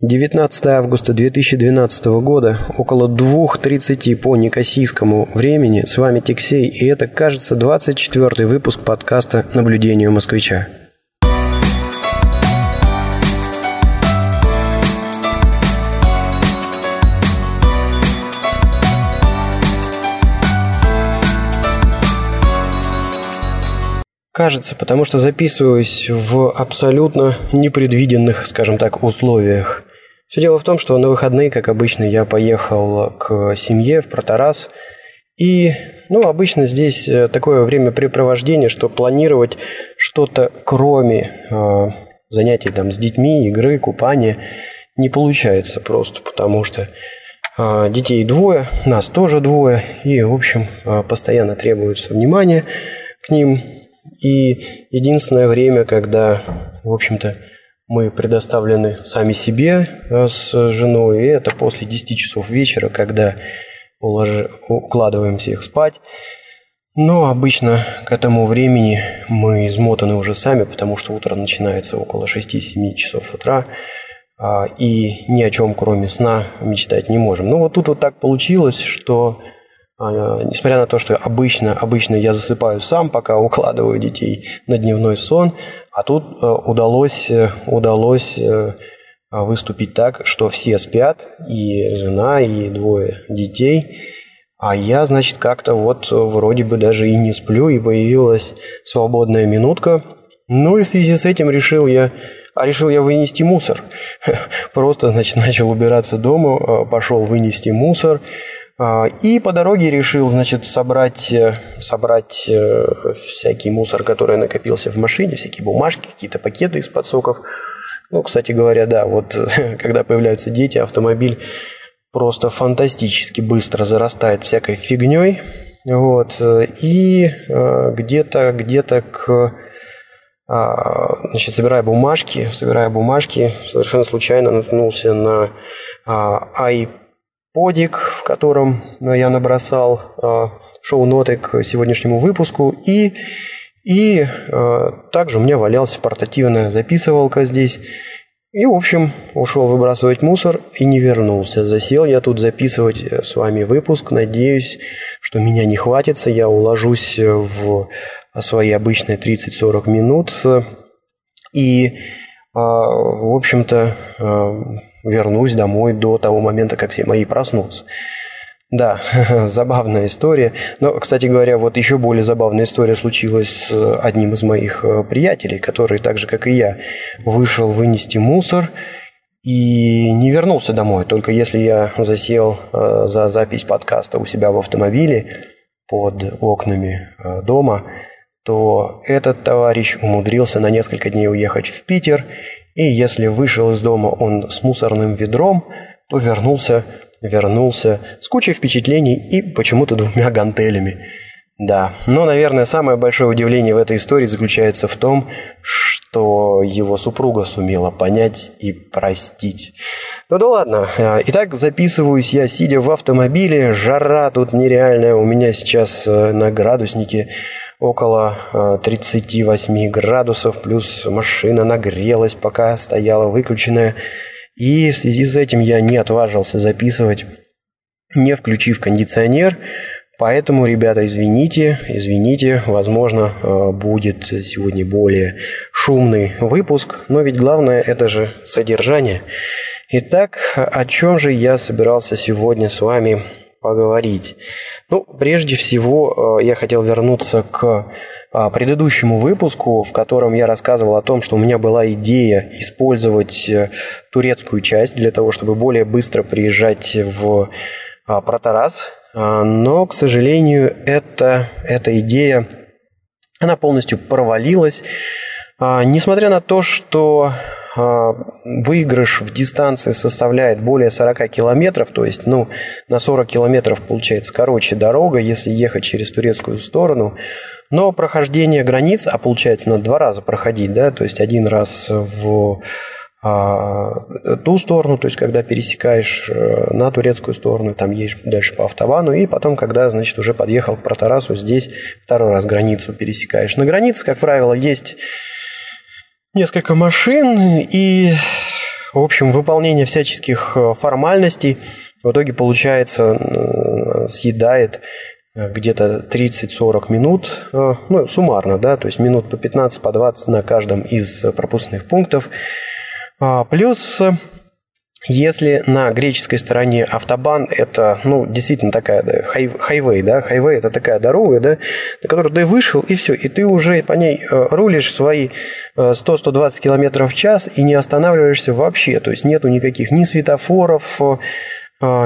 19 августа 2012 года, около 2.30 по некосийскому времени. С вами Тиксей, и это, кажется, 24 выпуск подкаста «Наблюдение москвича». Кажется, потому что записываюсь в абсолютно непредвиденных, скажем так, условиях. Все дело в том, что на выходные, как обычно, я поехал к семье в Протарас. И, ну, обычно здесь э, такое времяпрепровождение, что планировать что-то кроме э, занятий там с детьми, игры, купания не получается просто, потому что э, детей двое, нас тоже двое, и, в общем, э, постоянно требуется внимание к ним. И единственное время, когда, в общем-то, мы предоставлены сами себе э, с женой, и это после 10 часов вечера, когда улож... укладываем всех спать. Но обычно к этому времени мы измотаны уже сами, потому что утро начинается около 6-7 часов утра, а, и ни о чем, кроме сна, мечтать не можем. Но вот тут вот так получилось, что несмотря на то, что обычно, обычно я засыпаю сам, пока укладываю детей на дневной сон, а тут э, удалось, э, удалось э, выступить так, что все спят, и жена, и двое детей, а я, значит, как-то вот вроде бы даже и не сплю, и появилась свободная минутка. Ну и в связи с этим решил я, а решил я вынести мусор. Просто, значит, начал убираться дома, пошел вынести мусор, а, и по дороге решил, значит, собрать, э, собрать э, всякий мусор, который накопился в машине, всякие бумажки, какие-то пакеты из-под соков. Ну, кстати говоря, да, вот когда появляются дети, автомобиль просто фантастически быстро зарастает всякой фигней. Вот. И э, где-то, где-то к а, значит, собирая бумажки, собирая бумажки, совершенно случайно наткнулся на iPad подик, в котором э, я набросал э, шоу-ноты к сегодняшнему выпуску. И, и э, также у меня валялась портативная записывалка здесь. И, в общем, ушел выбрасывать мусор и не вернулся. Засел я тут записывать с вами выпуск. Надеюсь, что меня не хватится. Я уложусь в свои обычные 30-40 минут. И, в общем-то, вернусь домой до того момента, как все мои проснутся. Да, забавная история. Но, кстати говоря, вот еще более забавная история случилась с одним из моих э, приятелей, который, так же как и я, вышел вынести мусор и не вернулся домой. Только если я засел э, за запись подкаста у себя в автомобиле под окнами э, дома, то этот товарищ умудрился на несколько дней уехать в Питер и если вышел из дома он с мусорным ведром, то вернулся, вернулся с кучей впечатлений и почему-то двумя гантелями. Да, но, наверное, самое большое удивление в этой истории заключается в том, что его супруга сумела понять и простить. Ну да ладно. Итак, записываюсь я, сидя в автомобиле. Жара тут нереальная. У меня сейчас э, на градуснике около 38 э, градусов, плюс машина нагрелась, пока стояла выключенная. И в связи с этим я не отважился записывать, не включив кондиционер. Поэтому, ребята, извините, извините, возможно, э, будет сегодня более шумный выпуск, но ведь главное это же содержание. Итак, о чем же я собирался сегодня с вами поговорить. Ну, прежде всего, э, я хотел вернуться к а, предыдущему выпуску, в котором я рассказывал о том, что у меня была идея использовать э, турецкую часть для того, чтобы более быстро приезжать в а, Протарас. А, но, к сожалению, эта, эта идея она полностью провалилась. Несмотря на то, что выигрыш в дистанции составляет более 40 километров, то есть ну, на 40 километров получается короче дорога, если ехать через турецкую сторону. Но прохождение границ, а получается надо два раза проходить, да, то есть один раз в а, ту сторону, то есть когда пересекаешь э, на турецкую сторону, там едешь дальше по автобану, и потом, когда, значит, уже подъехал к Протарасу, здесь второй раз границу пересекаешь. На границе, как правило, есть несколько машин, и В общем, выполнение всяческих формальностей в итоге получается съедает где-то 30-40 минут, ну, суммарно, да, то есть минут по 15, по 20 на каждом из пропускных пунктов. А, плюс если на греческой стороне автобан это, ну, действительно такая, да, хай, хайвей, да, хайвей это такая дорога, да, на которую ты вышел, и все, и ты уже по ней э, рулишь свои 100-120 э, км в час и не останавливаешься вообще, то есть нету никаких ни светофоров, э,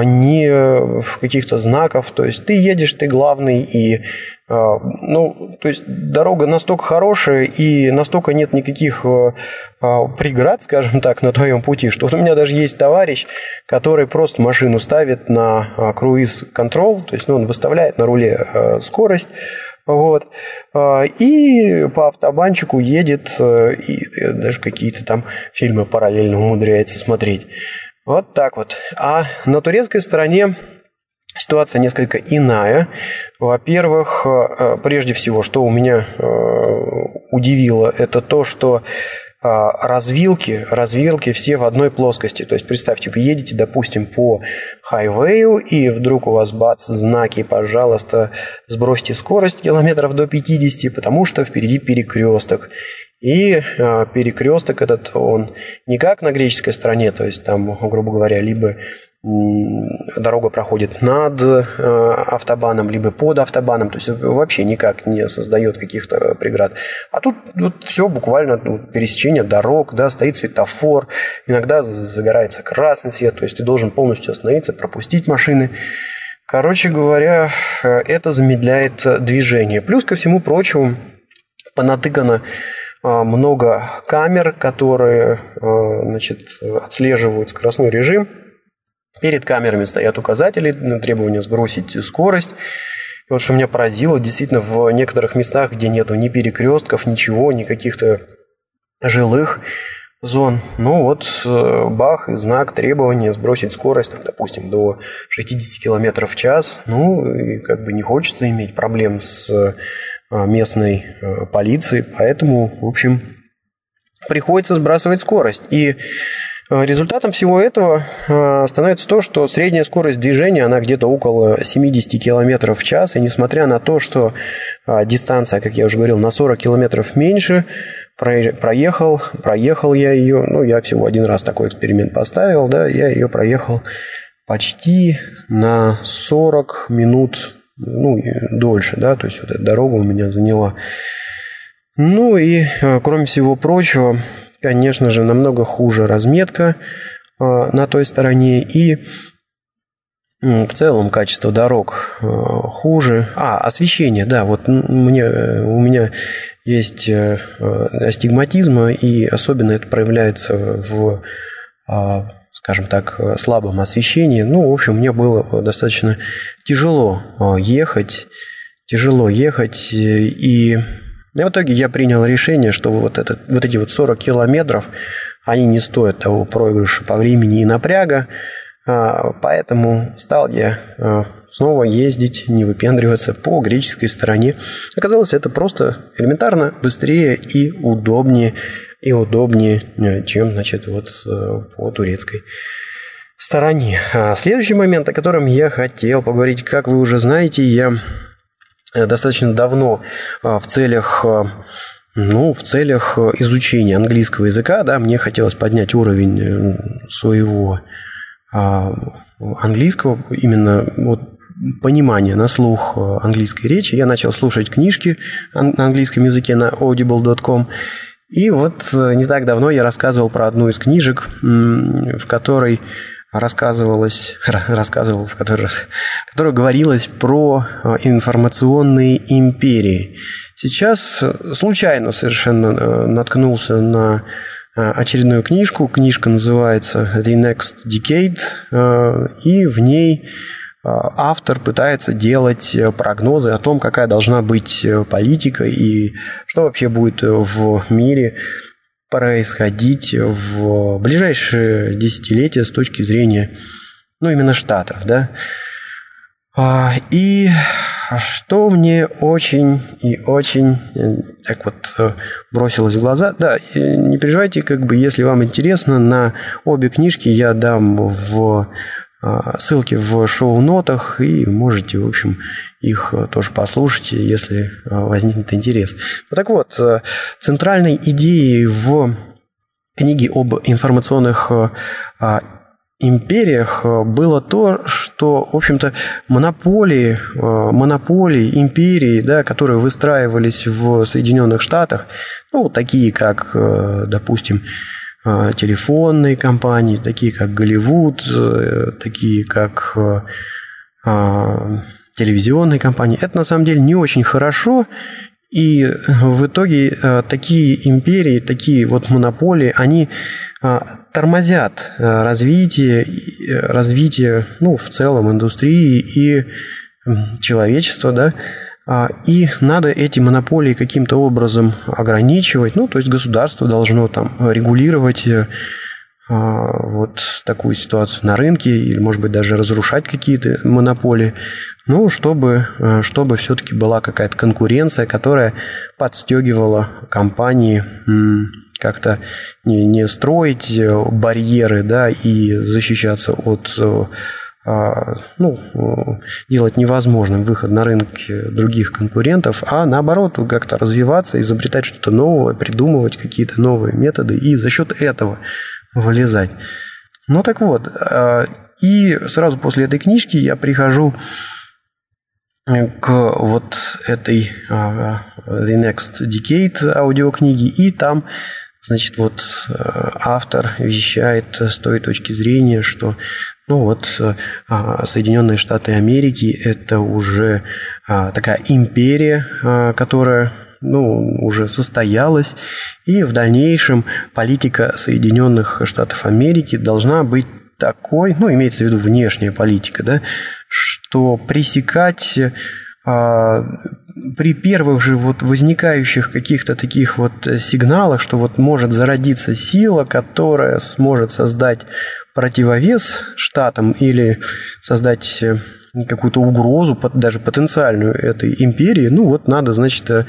ни каких-то знаков, то есть ты едешь, ты главный, и а, ну, то есть дорога настолько хорошая и настолько нет никаких а, а, преград, скажем так, на твоем пути, что вот у меня даже есть товарищ, который просто машину ставит на круиз-контрол, то есть ну, он выставляет на руле скорость, вот. И по автобанчику едет, и даже какие-то там фильмы параллельно умудряется смотреть. Вот так вот. А на турецкой стороне ситуация несколько иная. Во-первых, э, прежде всего, что у меня э, удивило, это то, что э, развилки, развилки все в одной плоскости. То есть представьте, вы едете, допустим, по хайвею, и вдруг у вас бац, знаки, пожалуйста, сбросьте скорость километров до 50, потому что впереди перекресток. И перекресток этот, он не как на греческой стороне, то есть там, грубо говоря, либо дорога проходит над э, автобаном, либо под автобаном, то есть вообще никак не создает каких-то преград. А тут вот все буквально ну, пересечение дорог, да, стоит светофор, иногда загорается красный свет, то есть ты должен полностью остановиться, пропустить машины. Короче говоря, э, это замедляет движение. Плюс ко всему прочему, понатыкано э, много камер, которые значит, отслеживают скоростной режим – Перед камерами стоят указатели на требование сбросить скорость. И вот что меня поразило, действительно, в некоторых местах, где нету ни перекрестков, ничего, ни каких-то жилых зон, ну вот э, бах, и знак требования сбросить скорость, там, допустим, до 60 км в час. Ну, и как бы не хочется иметь проблем с э, местной э, полицией, поэтому, в общем, приходится сбрасывать скорость. И результатом всего этого э, становится то, что средняя скорость движения, она где-то около 70 км в час, и несмотря на то, что э, дистанция, как я уже говорил, на 40 км меньше, проехал, проехал я ее, ну, я всего один раз такой эксперимент поставил, да, я ее проехал почти на 40 минут, ну, дольше, да, то есть вот эта дорога у меня заняла. Ну и, кроме всего прочего, конечно же, намного хуже разметка а, на той стороне и в целом качество дорог а, хуже. А, освещение, да, вот мне, у меня есть э, астигматизм, и особенно это проявляется в, а, скажем так, слабом освещении. Ну, в общем, мне было достаточно тяжело ехать, тяжело ехать, и и в итоге я принял решение, что вот, этот, вот эти вот 40 километров, они не стоят того проигрыша по времени и напряга, а, поэтому стал я а, снова ездить, не выпендриваться по греческой стороне. Оказалось, это просто элементарно быстрее и удобнее, и удобнее, э, чем, значит, вот э, по турецкой стороне. А следующий момент, о котором я хотел поговорить, как вы уже знаете, я достаточно давно а, в целях а, ну, в целях изучения английского языка, да, мне хотелось поднять уровень э, своего а, английского, именно вот понимания на слух английской речи. Я начал слушать книжки на английском языке на audible.com. И вот э, не так давно я рассказывал про одну из книжек, в которой рассказывалось, рассказывал, в которой, говорилось про э, информационные империи. Сейчас случайно совершенно э, наткнулся на э, очередную книжку. Книжка называется The Next Decade, и в ней автор пытается делать прогнозы о том, какая должна быть политика и что вообще будет в мире происходить в ближайшие десятилетия с точки зрения, ну, именно Штатов, да. А, и что мне очень и очень э, так вот э, бросилось в глаза, да, не переживайте, как бы, если вам интересно, на обе книжки я дам в ссылки в шоу-нотах, и можете, в общем, их э, тоже послушать, если возникнет интерес. Ну, так вот, центральной идеей в книге об информационных а, империях э, было то, что, в общем-то, монополии, э, монополии, империи, да, которые выстраивались в Соединенных Штатах, ну, такие как, э, допустим, телефонные компании, такие как Голливуд, такие как телевизионные компании, это на самом деле не очень хорошо, и в итоге такие империи, такие вот монополии, они тормозят э, развитие, э, развитие ну, в целом индустрии и человечества, да, и надо эти монополии каким-то образом ограничивать, ну, то есть государство должно там регулировать э, а, вот такую ситуацию на рынке или, может быть, даже разрушать какие-то монополии, ну, чтобы, чтобы все-таки была какая-то конкуренция, которая подстегивала компании как-то не, не строить э, барьеры, да, и защищаться от э, а, ну, э, делать невозможным выход на рынке других конкурентов, а наоборот как-то развиваться, изобретать что-то новое, придумывать какие-то новые методы и за счет этого вылезать. Ну так вот, и сразу после этой книжки я прихожу к вот этой The Next Decade аудиокниги, и там Значит, вот э, автор вещает с той точки зрения, что ну вот э, а, Соединенные Штаты Америки – это уже а, такая империя, а, которая ну, уже состоялась, и в дальнейшем политика Соединенных Штатов Америки должна быть такой, ну, имеется в виду внешняя политика, да, что пресекать при первых же вот возникающих каких-то таких вот сигналах, что вот может зародиться сила, которая сможет создать противовес штатам или создать э, какую-то угрозу, даже потенциальную этой империи, ну вот надо, значит, э,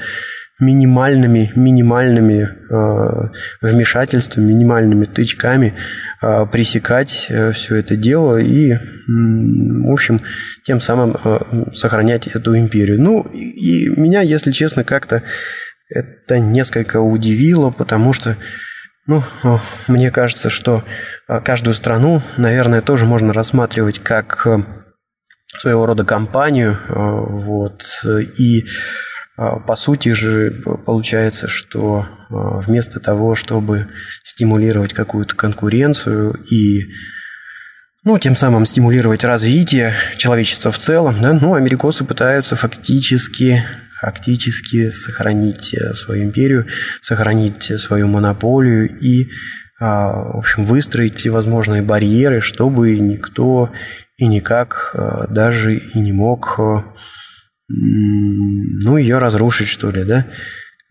минимальными, минимальными э, вмешательствами, минимальными тычками э, пресекать э, все это дело и, в общем, тем самым э, сохранять эту империю. Ну, и меня, если честно, как-то это несколько удивило, потому что, ну, э, мне кажется, что э, каждую страну, наверное, тоже можно рассматривать как э, своего рода компанию, э, вот, и а, по сути же получается, что а, вместо того, чтобы стимулировать какую-то конкуренцию и ну, тем самым стимулировать развитие человечества в целом, да, ну, америкосы пытаются фактически, фактически сохранить э, свою империю, сохранить свою монополию и, а, в общем, выстроить всевозможные барьеры, чтобы никто и никак даже и не мог ну, ее разрушить, что ли, да?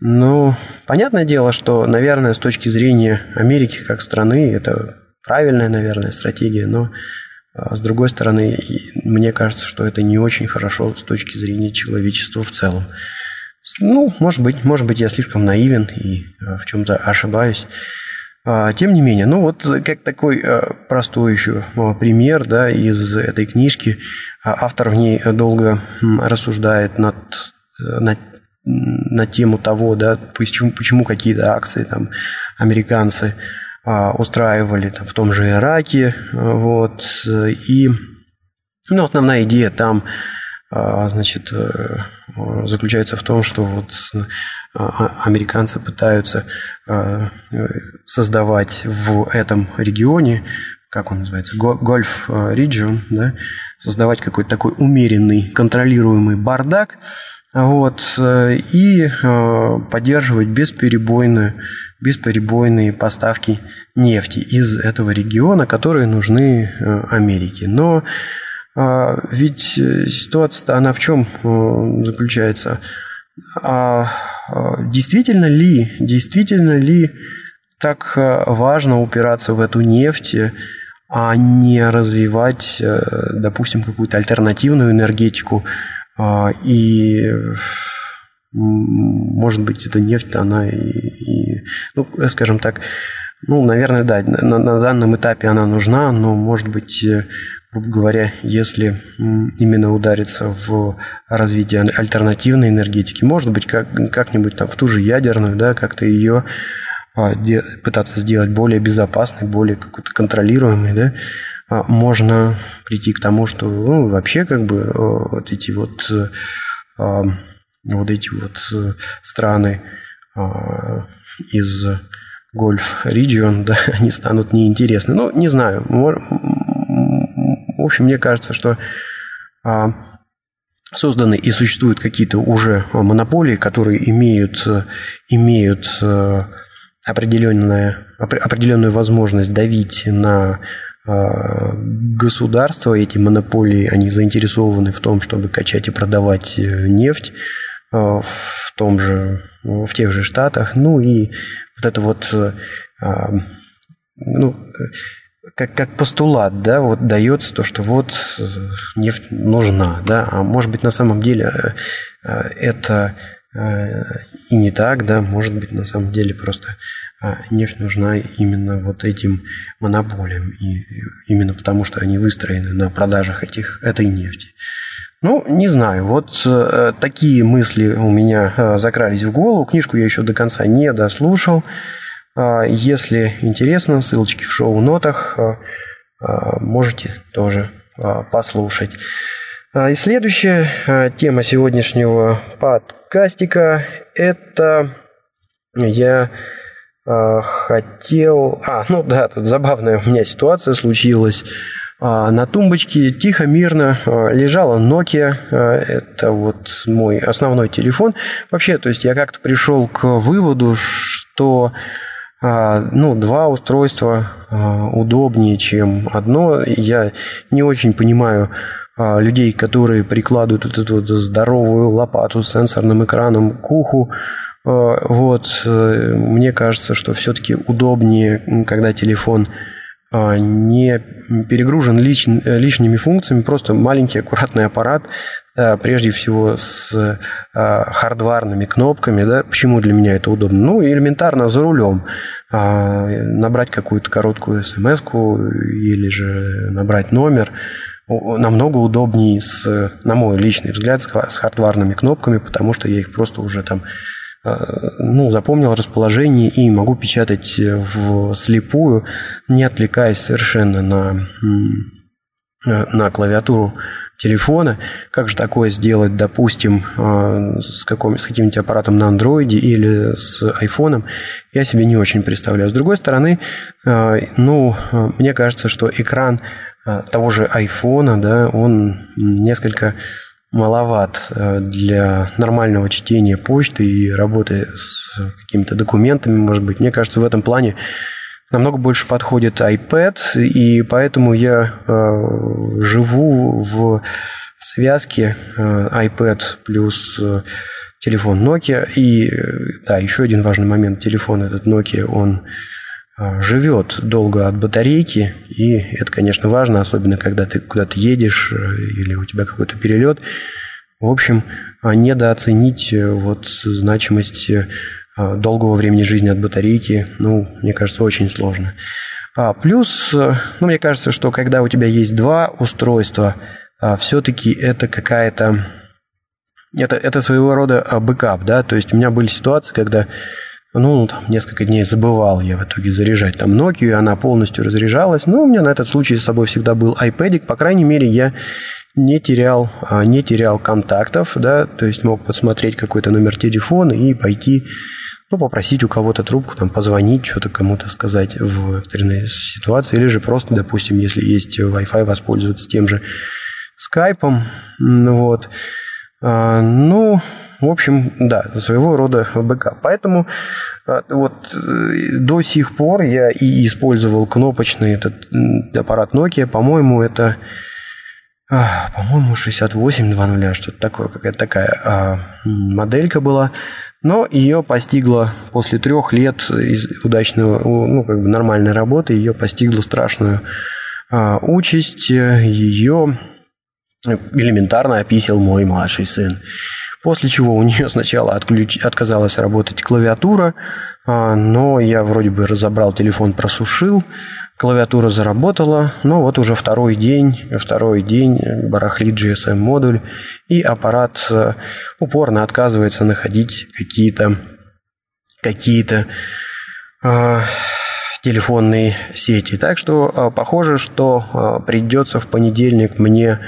Ну, понятное дело, что, наверное, с точки зрения Америки как страны, это правильная, наверное, стратегия, но а, с другой стороны, мне кажется, что это не очень хорошо с точки зрения человечества в целом. Ну, может быть, может быть, я слишком наивен и а, в чем-то ошибаюсь. А, тем не менее, ну вот как такой простой еще пример да, из этой книжки, автор в ней долго рассуждает над, над, на тему того, да, почему, почему какие-то акции там американцы устраивали там, в том же Ираке. Вот, и ну, основная идея там значит, э, заключается в том, что вот а, американцы пытаются создавать в этом регионе, как он называется, гольф регион, да, создавать какой-то такой умеренный, контролируемый бардак, вот, э, и э, поддерживать бесперебойные, бесперебойные поставки нефти из этого региона, которые нужны э, Америке. Но ведь ситуация-то она в чем заключается? А действительно ли, действительно ли так важно упираться в эту нефть, а не развивать, допустим, какую-то альтернативную энергетику. И может быть, эта нефть, она и, и ну, скажем так, ну, наверное, да, на, на данном этапе она нужна, но, может быть, э, грубо говоря, если именно удариться в развитие альтернативной энергетики, может быть, как, как-нибудь там в ту же ядерную, да, как-то ее а, пытаться сделать более безопасной, более какой-то контролируемой, да, а, можно прийти к тому, что ну, вообще как бы вот эти вот а, вот эти вот э, страны из гольф регион, да, они станут неинтересны. Ну, не знаю. В общем, мне кажется, что а, созданы и существуют какие-то уже монополии, которые имеют, имеют э, определенная, определенную возможность давить на а, государство, эти монополии, они заинтересованы в том, чтобы качать и продавать э, нефть. Э, в том же, в тех же Штатах. Ну и вот это вот, э, а, ну, как, как постулат, да, вот дается то, что вот нефть нужна, да, а может быть на самом деле э, это и не так, да, может быть на самом деле просто нефть нужна именно вот этим монополиям, и именно потому, что они выстроены на продажах этих, этой нефти. Ну, не знаю. Вот э, такие мысли у меня э, закрались в голову. Книжку я еще до конца не дослушал. Э, если интересно, ссылочки в шоу-нотах. Э, э, можете тоже послушать. И следующая тема сегодняшнего подкастика – это я хотел... А, ну да, тут забавная у меня ситуация случилась. А, на тумбочке тихо, мирно а, лежала Nokia. А, это вот мой основной телефон. Вообще, то есть я как-то пришел к выводу, что ну, два устройства удобнее, чем одно. Я не очень понимаю людей, которые прикладывают вот эту вот здоровую лопату с сенсорным экраном к уху. Вот, э, мне кажется, что все-таки удобнее, когда телефон а, не перегружен лиш, лишними функциями, просто маленький аккуратный аппарат, а, прежде всего с а, хардварными кнопками. Да? Почему для меня это удобно? Ну, элементарно за рулем. Набрать какую-то короткую смс или же набрать номер намного удобнее, с, на мой личный взгляд, с хардварными кнопками, потому что я их просто уже там Э, ну, запомнил расположение и могу печатать в слепую, не отвлекаясь совершенно на, э, на клавиатуру телефона. Как же такое сделать, допустим, э, с, каком, с каким-нибудь аппаратом на андроиде или с айфоном, я себе не очень представляю. С другой стороны, ну, мне кажется, что экран того же айфона, да, он несколько маловат э, для нормального чтения почты и работы с какими-то документами, может быть. Мне кажется, в этом плане намного больше подходит iPad, и поэтому я э, живу в связке э, iPad плюс э, телефон Nokia. И э, да, еще один важный момент. Телефон этот Nokia, он живет долго от батарейки, и это, конечно, важно, особенно когда ты куда-то едешь э, или у тебя какой-то перелет. В общем, а, недооценить э, вот значимость э, долгого времени жизни от батарейки, ну, мне кажется, очень сложно. А плюс, ну, мне кажется, что когда у тебя есть два устройства, все-таки это какая-то... Это, это своего рода бэкап, да, то есть у меня были ситуации, когда ну, там, несколько дней забывал я в итоге заряжать там Nokia, и она полностью разряжалась. Но у меня на этот случай с собой всегда был iPad. По крайней мере, я не терял, а, не терял контактов, да, то есть мог посмотреть какой-то номер телефона и пойти, ну, попросить у кого-то трубку, там, позвонить, что-то кому-то сказать в экстренной ситуации, или же просто, допустим, если есть Wi-Fi, воспользоваться тем же скайпом, вот. А, ну, в общем, да, своего рода бэкап. Поэтому а, вот э, до сих пор я и использовал кнопочный этот аппарат Nokia. По-моему, это а, по-моему, 6800, что-то такое, какая-то такая моделька была. Но ее постигло после трех лет из удачного, ну, как бы нормальной работы, ее постигло страшную участь ее элементарно описал мой младший сын. После чего у нее сначала отключ... отказалась работать клавиатура, а, но я вроде бы разобрал телефон, просушил, клавиатура заработала, но вот уже второй день, второй день барахлит GSM-модуль, и аппарат э, упорно отказывается находить какие-то какие-то э, телефонные сети. Так что э, похоже, что э, придется в понедельник мне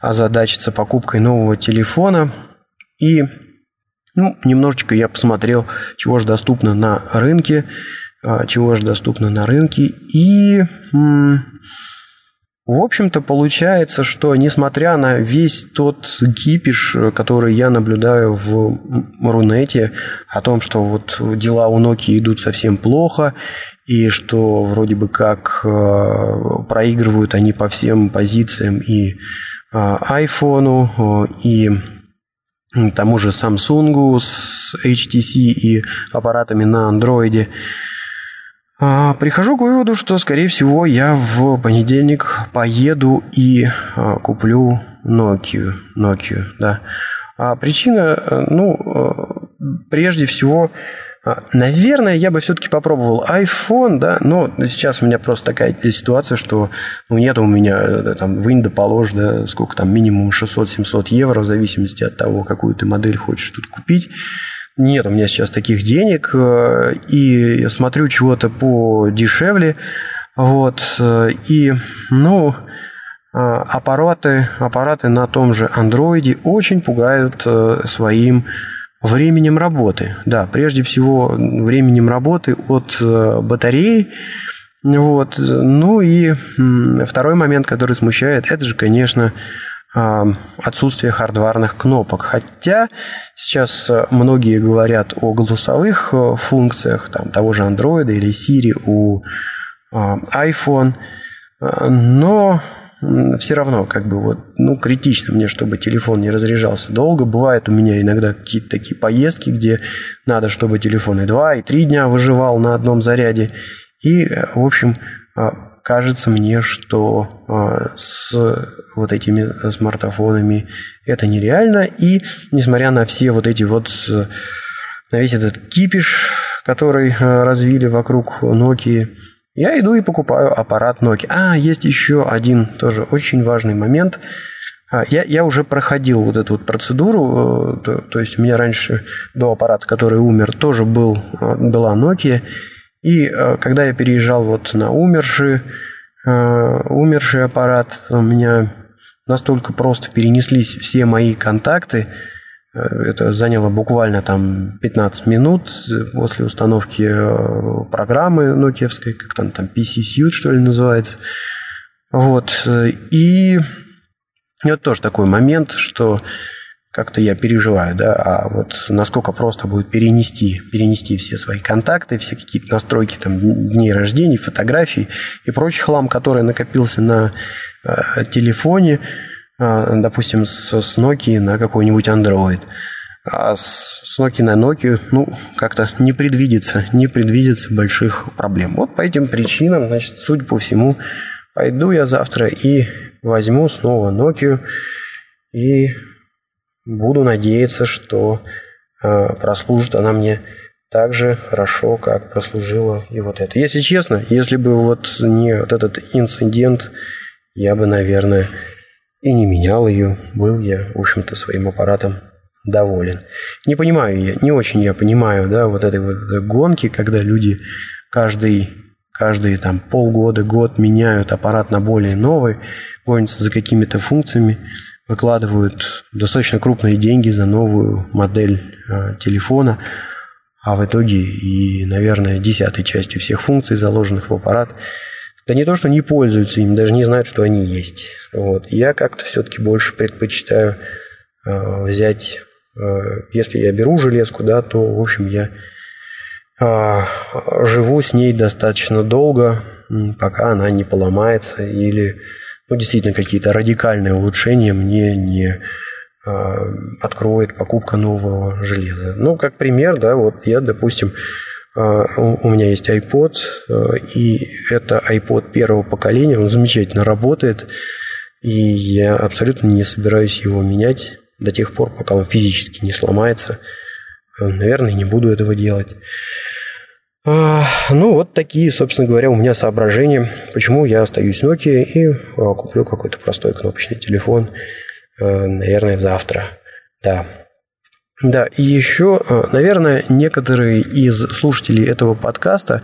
озадачиться покупкой нового телефона. И ну, немножечко я посмотрел, чего же доступно на рынке, э, чего же доступно на рынке. И в общем-то, получается, что несмотря на весь тот кипиш, который я наблюдаю в Рунете, о том, что вот дела у Nokia идут совсем плохо, и что вроде бы как э, проигрывают они по всем позициям и iPhone, э, и тому же Samsung с HTC и аппаратами на андроиде – а, прихожу к выводу, что, скорее всего, я в понедельник поеду и а, куплю Nokia. Nokia да. А причина, э, ну, э, прежде всего, Наверное, я бы все-таки попробовал iPhone, да, но сейчас у меня просто такая ситуация, что ну, нет у меня да, там вынь да положь, да, сколько там, минимум 600-700 евро, в зависимости от того, какую ты модель хочешь тут купить. Нет у меня сейчас таких денег, э, и я смотрю чего-то подешевле, вот, э, и, ну, э, аппараты, аппараты на том же андроиде очень пугают своим временем работы. Да, прежде всего временем работы от батареи, вот. Ну и второй момент, который смущает, это же, конечно, отсутствие хардварных кнопок. Хотя сейчас э, многие говорят о голосовых э, функциях там, того же Android или Siri у iPhone, э, но все равно как бы вот, ну, критично мне, чтобы телефон не разряжался долго. Бывает у меня иногда какие-то такие поездки, где надо, чтобы телефон и два, и три дня выживал на одном заряде. И, в общем, кажется мне, что а, с вот этими смартфонами это нереально. И несмотря на все вот эти вот, на весь этот кипиш, который а, развили вокруг Nokia, я иду и покупаю аппарат Nokia. А, есть еще один тоже очень важный момент. А, я, я уже проходил вот эту вот процедуру, э, то, то есть у меня раньше до аппарата, который умер, тоже был, была Nokia. И э, когда я переезжал вот на умерший, э, умерший аппарат, у меня настолько просто перенеслись все мои контакты, э, это заняло буквально там 15 минут после установки программы нокиевской, как там, там PC Suite, что ли, называется. Вот. И это тоже такой момент, что как-то я переживаю, да, а вот насколько просто будет перенести, перенести все свои контакты, все какие-то настройки там дней рождения, фотографий и прочий хлам, который накопился на э, телефоне, э, допустим, с, с Nokia на какой-нибудь Android. А с, Nokia на Nokia, ну, как-то не предвидится, не предвидится больших проблем. Вот по этим причинам, значит, судя по всему, пойду я завтра и возьму снова Nokia и Буду надеяться, что э, прослужит она мне так же хорошо, как прослужила и вот это. Если честно, если бы вот не вот этот инцидент, я бы, наверное, и не менял ее. Был я, в общем-то, своим аппаратом доволен. Не понимаю я, не очень я понимаю, да, вот этой вот гонки, когда люди каждый, каждые там полгода, год меняют аппарат на более новый, гонятся за какими-то функциями выкладывают достаточно крупные деньги за новую модель э, телефона, а в итоге и, наверное, десятой частью всех функций, заложенных в аппарат, да не то, что не пользуются им, даже не знают, что они есть. Вот. Я как-то все-таки больше предпочитаю э, взять, э, если я беру железку, да, то, в общем, я э, живу с ней достаточно долго, пока она не поломается или ну, действительно какие-то радикальные улучшения мне не а, откроет покупка нового железа. Ну, как пример, да, вот я, допустим, у меня есть iPod, и это iPod первого поколения, он замечательно работает, и я абсолютно не собираюсь его менять до тех пор, пока он физически не сломается. Наверное, не буду этого делать. А, ну, вот такие, собственно говоря, у меня соображения, почему я остаюсь Nokia и а, куплю какой-то простой кнопочный телефон, а, наверное, завтра. Да. Да, и еще, наверное, некоторые из слушателей этого подкаста,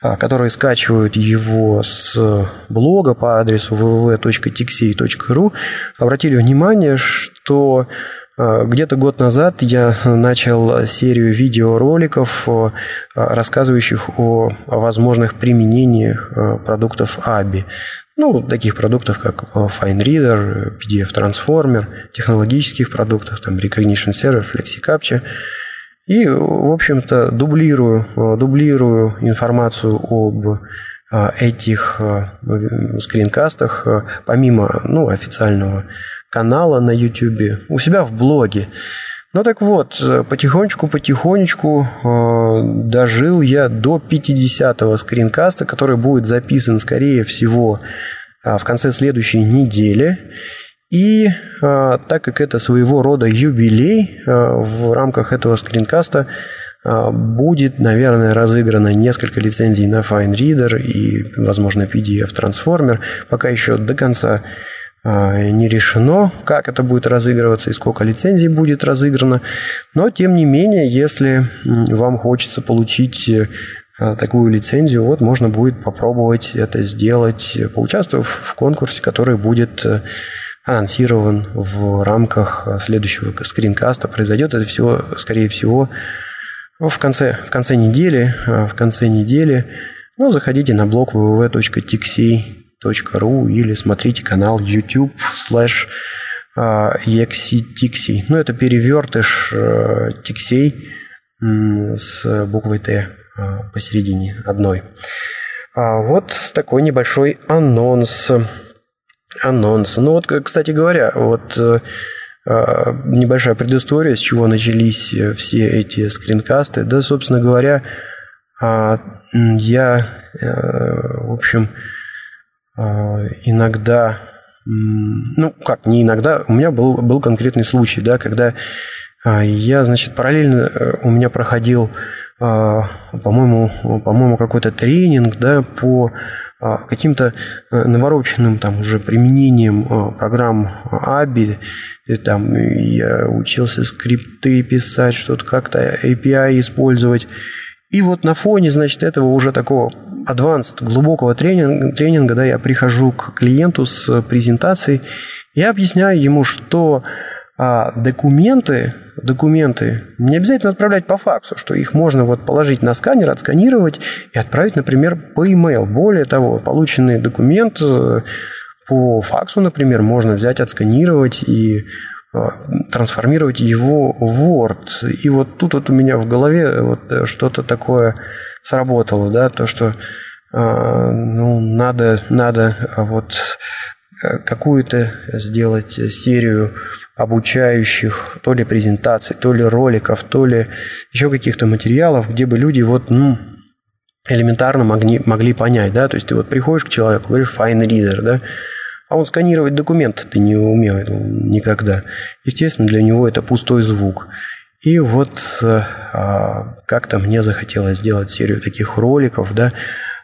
которые скачивают его с блога по адресу www.tixey.ru, обратили внимание, что а, где-то год назад я начал серию видеороликов, рассказывающих о, возможных применениях а, продуктов ABI. Ну, таких продуктов, как FineReader, PDF Transformer, технологических продуктов, там Recognition Server, FlexiCaptcha. И, в общем-то, дублирую, дублирую информацию об а, этих скринкастах, помимо ну, официального канала на YouTube, у себя в блоге. Ну так вот, потихонечку-потихонечку э, дожил я до 50-го скринкаста, который будет записан, скорее всего, э, в конце следующей недели. И э, так как это своего рода юбилей, э, в рамках этого скринкаста э, будет, наверное, разыграно несколько лицензий на FineReader и, возможно, PDF Transformer. Пока еще до конца не решено, как это будет разыгрываться и сколько лицензий будет разыграно. Но, тем не менее, если вам хочется получить э, такую лицензию, вот можно будет попробовать это сделать, поучаствовав в конкурсе, который будет э, анонсирован в рамках следующего скринкаста. Произойдет это все, скорее всего, в конце, в конце недели. В конце недели. Ну, заходите на блог www.tixey ru или смотрите канал YouTube slash exitixi. Ну, это перевертыш тиксей с буквой Т посередине одной. А вот такой небольшой анонс. Анонс. Ну вот, кстати говоря, вот э, небольшая предыстория, с чего начались все эти скринкасты. Да, собственно говоря, а, я, э, в общем, а, иногда, ну как, не иногда, у меня был, был конкретный случай, да, когда а, я, значит, параллельно э, у меня проходил, а, по-моему, по-моему, какой-то тренинг, да, по каким-то э, навороченным там уже применением программ ABI, и, там я учился скрипты писать, что-то как-то API использовать. И вот на фоне, значит, этого уже такого advanced, глубокого тренинга, тренинга, да, я прихожу к клиенту с презентацией, я объясняю ему, что а, документы, документы не обязательно отправлять по факсу, что их можно вот положить на сканер, отсканировать и отправить, например, по email. Более того, полученный документ э, по факсу, например, можно взять, отсканировать и а, трансформировать его в Word. И вот тут вот у меня в голове вот что-то такое сработало, да, то, что а, ну, надо, надо вот э, какую-то сделать серию обучающих то ли презентаций, то ли роликов, то ли еще каких-то материалов, где бы люди вот, ну, элементарно могли, могли понять, да, то есть ты вот приходишь к человеку, говоришь fine reader, да, а он сканировать документы ты не умел никогда. Естественно, для него это пустой звук. И вот э, а, как-то мне захотелось сделать серию таких роликов, да,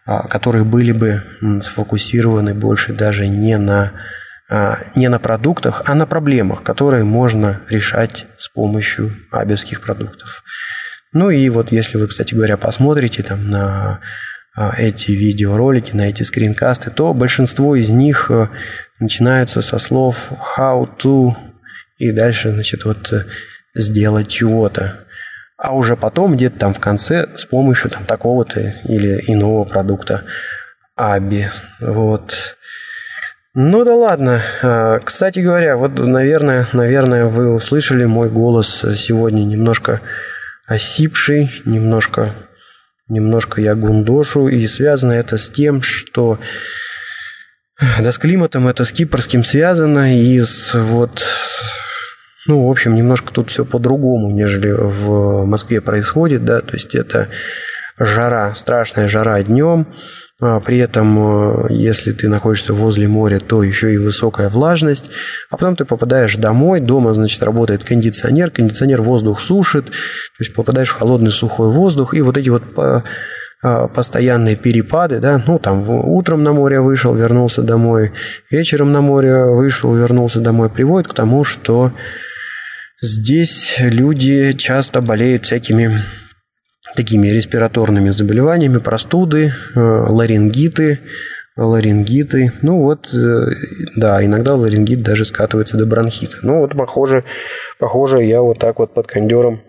а, которые были бы сфокусированы больше даже не на, а, не на продуктах, а на проблемах, которые можно решать с помощью абельских продуктов. Ну и вот если вы, кстати говоря, посмотрите там на эти видеоролики, на эти скринкасты, то большинство из них э, начинаются со слов how to и дальше, значит, вот э, сделать чего-то. А уже потом где-то там в конце с помощью там такого-то или иного продукта Аби. Вот. Ну да ладно. А, кстати говоря, вот, наверное, наверное, вы услышали мой голос сегодня немножко осипший, немножко, немножко я гундошу, и связано это с тем, что да, с климатом это с кипрским связано, и с вот ну, в общем, немножко тут все по-другому, нежели в Москве происходит, да, то есть это жара, страшная жара днем, а при этом, э, если ты находишься возле моря, то еще и высокая влажность. А потом ты попадаешь домой, дома, значит, работает кондиционер, кондиционер воздух сушит, то есть попадаешь в холодный сухой воздух, и вот эти вот а, постоянные перепады, да, ну, там, утром на море вышел, вернулся домой, вечером на море вышел, вернулся домой, приводит к тому, что здесь люди часто болеют всякими такими респираторными заболеваниями, простуды, э, ларингиты, ларингиты. Ну вот, э, да, иногда ларингит даже скатывается до бронхита. Ну вот, похоже, похоже, я вот так вот под кондером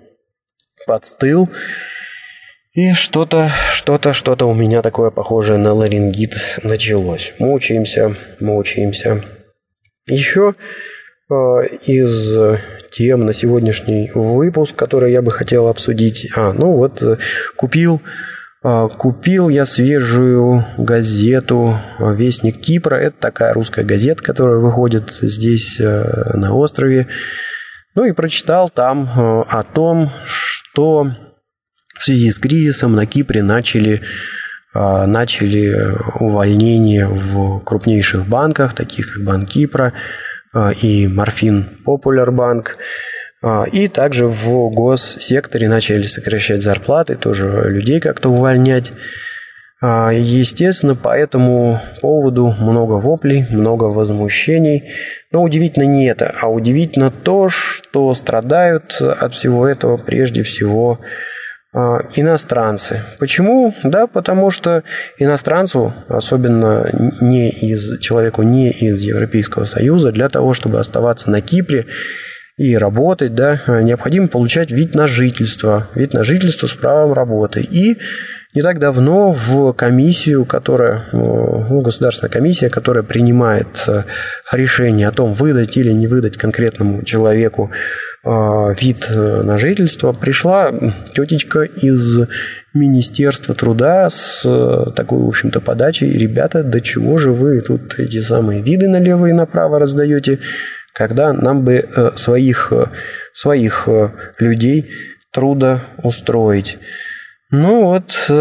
подстыл. И что-то, что-то, что-то у меня такое похожее на ларингит началось. Мучаемся, мучаемся. Еще из тем на сегодняшний выпуск, который я бы хотел обсудить. А, ну вот э, купил э, Купил я свежую газету «Вестник Кипра». Это такая русская газета, которая выходит здесь, э, на острове. Ну и прочитал там о том, что в связи с кризисом на Кипре начали начали увольнения в крупнейших банках, таких как Банк Кипра, и Морфин Популяр Банк. А, и также в госсекторе начали сокращать зарплаты, тоже людей как-то увольнять. А, естественно, по этому поводу много воплей, много возмущений. Но удивительно не это, а удивительно то, что страдают от всего этого прежде всего а, иностранцы. Почему? Да, потому что иностранцу, особенно не из, человеку не из Европейского Союза, для того, чтобы оставаться на Кипре и работать, да, необходимо получать вид на жительство, вид на жительство с правом работы. И не так давно в комиссию, которая, ну, государственная комиссия, которая принимает э, решение о том, выдать или не выдать конкретному человеку вид э, на жительство, пришла тетечка из Министерства труда с э, такой, в общем-то, подачей. Ребята, до чего же вы тут эти самые виды налево и направо раздаете, когда нам бы э, своих, своих людей труда устроить. Ну вот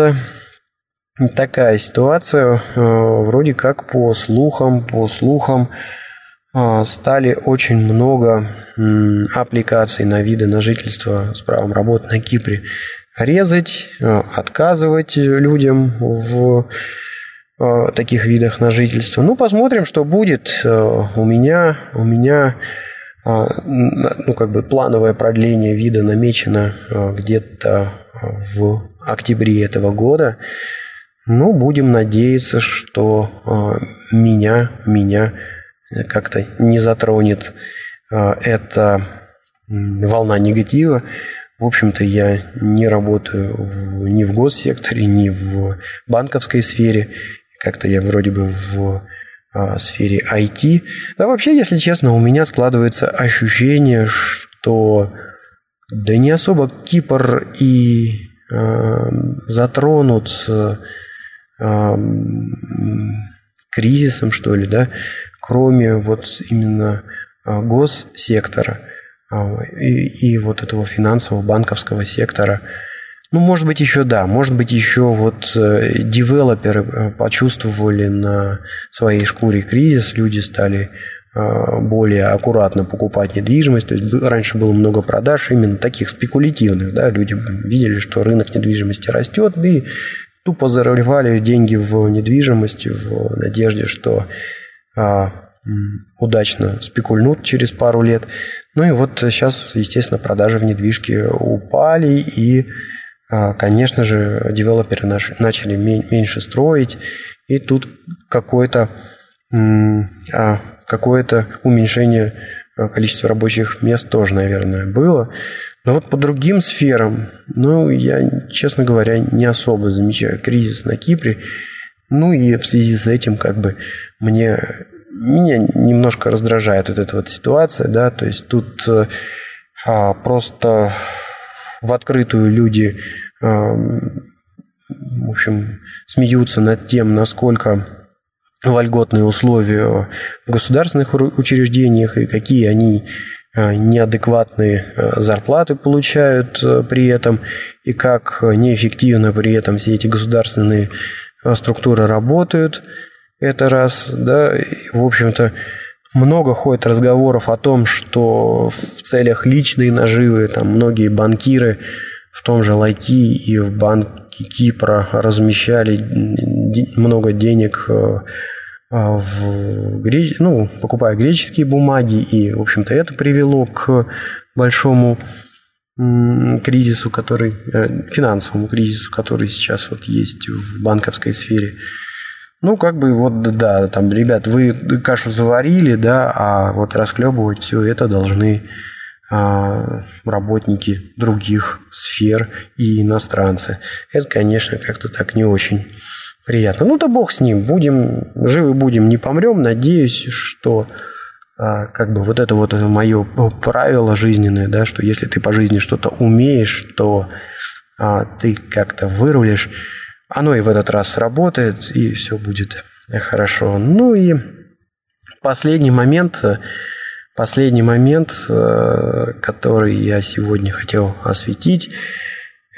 такая ситуация, вроде как по слухам, по слухам, стали очень много аппликаций на виды на жительство с правом работы на Кипре резать, а, отказывать людям в а, таких видах на жительство. Ну, посмотрим, что будет. У меня, у меня ну, как бы плановое продление вида намечено где-то в октябре этого года. Ну, будем надеяться, что меня, меня как-то не затронет а, эта волна негатива. В общем-то, я не работаю ни в госсекторе, ни в банковской сфере. Как-то я вроде бы в а, сфере IT. Да вообще, если честно, у меня складывается ощущение, что да не особо Кипр и э, затронут э, кризисом, что ли, да кроме вот именно а, госсектора а, и, и вот этого финансового банковского сектора. Ну, может быть, еще да, может быть, еще вот э, девелоперы э, почувствовали на своей шкуре кризис, люди стали а, более аккуратно покупать недвижимость. То есть раньше было много продаж именно таких спекулятивных. Да? Люди видели, что рынок недвижимости растет, и тупо заливали деньги в недвижимость в надежде, что удачно спекульнут через пару лет. Ну и вот сейчас, естественно, продажи в недвижке упали, и, а, конечно же, девелоперы начали меньше строить, и тут какое-то а, какое-то уменьшение количества рабочих мест тоже, наверное, было. Но вот по другим сферам, ну, я, честно говоря, не особо замечаю кризис на Кипре. Ну и в связи с этим как бы мне меня немножко раздражает вот эта вот ситуация, да, то есть тут а, просто в открытую люди, а, в общем, смеются над тем, насколько вольготные условия в государственных учреждениях и какие они неадекватные зарплаты получают при этом, и как неэффективно при этом все эти государственные структуры работают. Это раз, да, в общем-то, много ходит разговоров о том, что в целях личной наживы там многие банкиры в том же Лайки и в банке Кипра размещали много денег э, в греч... ну, покупая греческие бумаги, и, в общем-то, это привело к большому кризису, который, э, финансовому кризису, который сейчас вот есть в банковской сфере. Ну, как бы вот, да, там, ребят, вы кашу заварили, да, а вот расхлебывать все это должны а, работники других сфер и иностранцы. Это, конечно, как-то так не очень приятно. Ну, да бог с ним, будем, живы будем, не помрем. Надеюсь, что как бы вот это вот мое правило жизненное, да, что если ты по жизни что-то умеешь, то а, ты как-то вырулишь оно и в этот раз сработает, и все будет хорошо. Ну и последний момент, последний момент, э, который я сегодня хотел осветить,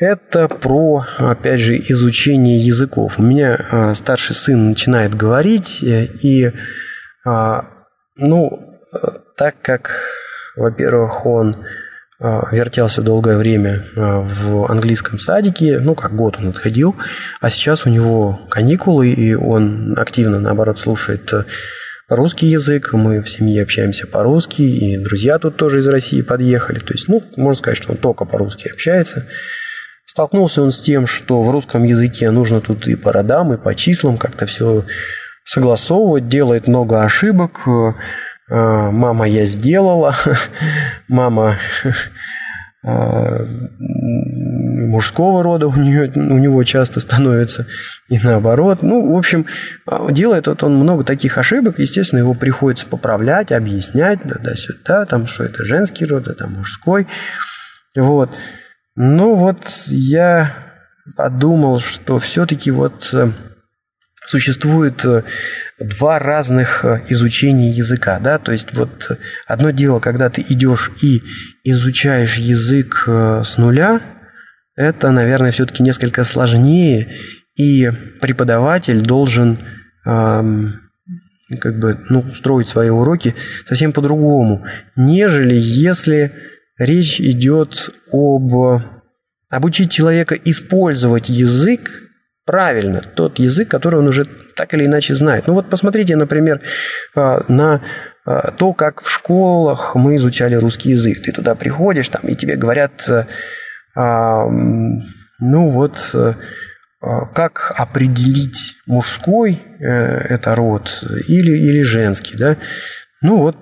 это про, опять же, изучение языков. У меня э, старший сын начинает говорить, э, и, ну, так как, во-первых, он а, вертелся долгое время а, в английском садике, ну, как год он отходил, а сейчас у него каникулы, и он активно, наоборот, слушает э, русский язык, мы в семье общаемся по-русски, и друзья тут тоже из России подъехали, то есть, ну, можно сказать, что он только по-русски общается. Столкнулся он с тем, что в русском языке нужно тут и по родам, и по числам как-то все согласовывать, делает много ошибок, а, мама, я сделала, мама а, мужского рода у, нее, у него часто становится, и наоборот. Ну, в общем, а, делает вот он много таких ошибок, естественно, его приходится поправлять, объяснять, да-да-сюда, там, что это женский род, это мужской. Вот. Ну, вот я подумал, что все-таки вот э, существует э, два разных э, изучения языка, да, то есть вот одно дело, когда ты идешь и изучаешь язык э, с нуля, это, наверное, все-таки несколько сложнее, и преподаватель должен эм, как бы, ну, строить свои уроки совсем по-другому, нежели если речь идет об обучить человека использовать язык правильно тот язык, который он уже так или иначе знает. Ну вот посмотрите, например, а, на а, то, как в школах мы изучали русский язык. Ты туда приходишь, там, и тебе говорят, а, ну вот, как определить мужской э, это род или, или женский, да? Ну вот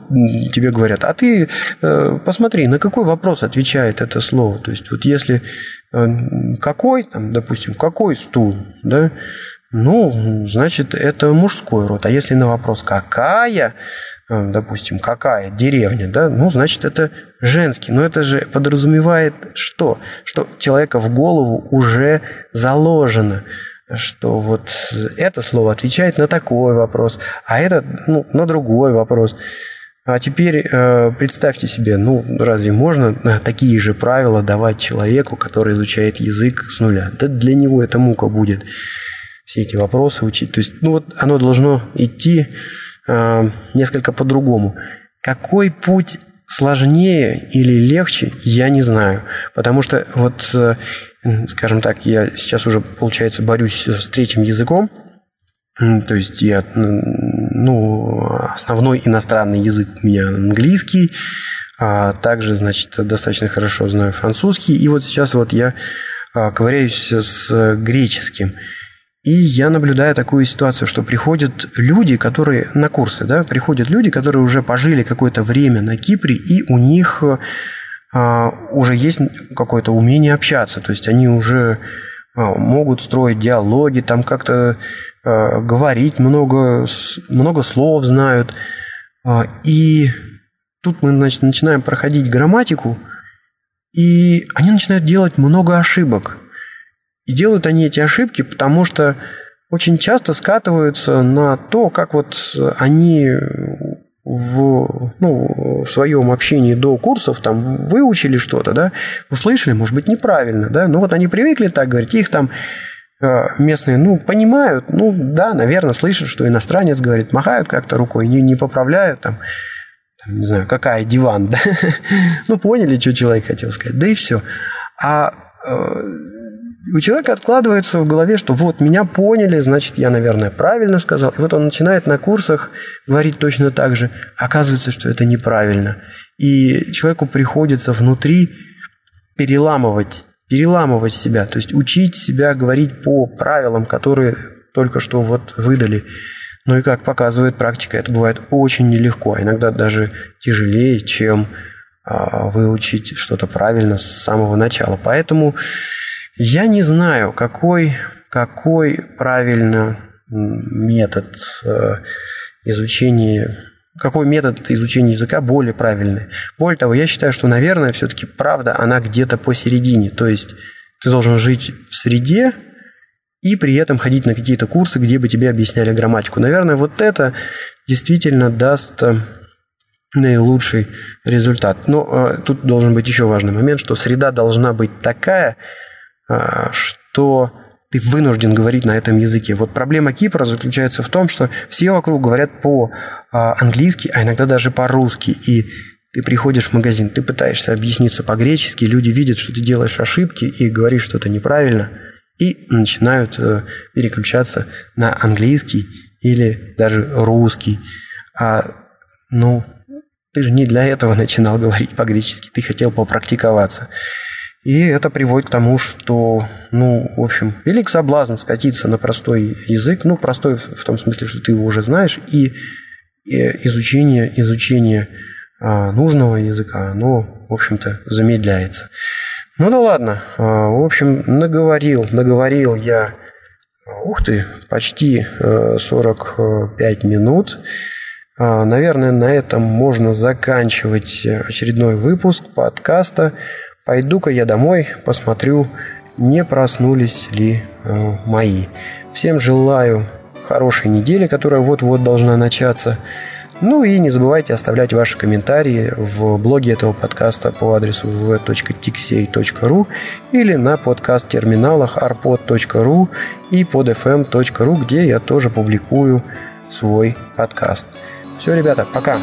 тебе говорят, а ты э, посмотри, на какой вопрос отвечает это слово. То есть вот если э, какой, там, допустим, какой стул, да, ну, значит, это мужской род. А если на вопрос какая, э, допустим, какая деревня, да, ну, значит, это женский. Но это же подразумевает что? Что человека в голову уже заложено что вот это слово отвечает на такой вопрос, а это ну, на другой вопрос. А теперь э, представьте себе, ну разве можно такие же правила давать человеку, который изучает язык с нуля? Да для него это мука будет все эти вопросы учить. То есть, ну вот оно должно идти э, несколько по-другому. Какой путь сложнее или легче, я не знаю. Потому что вот э, скажем так, я сейчас уже, получается, борюсь с третьим языком, то есть я, ну, основной иностранный язык у меня английский, а также, значит, достаточно хорошо знаю французский, и вот сейчас вот я а, ковыряюсь с греческим. И я наблюдаю такую ситуацию, что приходят люди, которые на курсы, да, приходят люди, которые уже пожили какое-то время на Кипре, и у них уже есть какое-то умение общаться, то есть они уже а, могут строить диалоги, там как-то а, говорить много, много слов знают. И тут мы значит, начинаем проходить грамматику, и они начинают делать много ошибок. И делают они эти ошибки, потому что очень часто скатываются на то, как вот они в, ну, в своем общении до курсов там выучили что-то, да, услышали, может быть, неправильно, да, но вот они привыкли так говорить, их там э, местные, ну, понимают, ну, да, наверное, слышат, что иностранец говорит, махают как-то рукой, не, не поправляют там, там, не знаю, какая диван, да, ну, поняли, что человек хотел сказать, да и все. А э, у человека откладывается в голове, что вот меня поняли, значит, я, наверное, правильно сказал. И вот он начинает на курсах говорить точно так же. Оказывается, что это неправильно. И человеку приходится внутри переламывать, переламывать себя, то есть учить себя говорить по правилам, которые только что вот выдали. Ну и как показывает практика, это бывает очень нелегко, а иногда даже тяжелее, чем а, выучить что-то правильно с самого начала. Поэтому я не знаю, какой, какой правильно метод э, изучения какой метод изучения языка более правильный. Более того, я считаю, что, наверное, все-таки правда, она где-то посередине. То есть ты должен жить в среде и при этом ходить на какие-то курсы, где бы тебе объясняли грамматику. Наверное, вот это действительно даст э, наилучший результат. Но э, тут должен быть еще важный момент, что среда должна быть такая, что ты вынужден говорить на этом языке. Вот проблема Кипра заключается в том, что все вокруг говорят по-английски, а иногда даже по-русски. И ты приходишь в магазин, ты пытаешься объясниться по-гречески, люди видят, что ты делаешь ошибки и говоришь что-то неправильно, и начинают э, переключаться на английский или даже русский. А, ну, ты же не для этого начинал говорить по-гречески, ты хотел попрактиковаться. И это приводит к тому, что, ну, в общем, велик соблазн скатиться на простой язык, ну, простой в том смысле, что ты его уже знаешь, и, и изучение, изучение а, нужного языка, оно, в общем-то, замедляется. Ну да ладно, а, в общем, наговорил, наговорил я, ух ты, почти 45 э, минут. А, наверное, на этом можно заканчивать очередной выпуск подкаста. Пойду-ка я домой, посмотрю, не проснулись ли э, мои. Всем желаю хорошей недели, которая вот-вот должна начаться. Ну и не забывайте оставлять ваши комментарии в блоге этого подкаста по адресу v.tixey.ru или на подкаст-терминалах arpod.ru и podfm.ru, где я тоже публикую свой подкаст. Все, ребята, пока!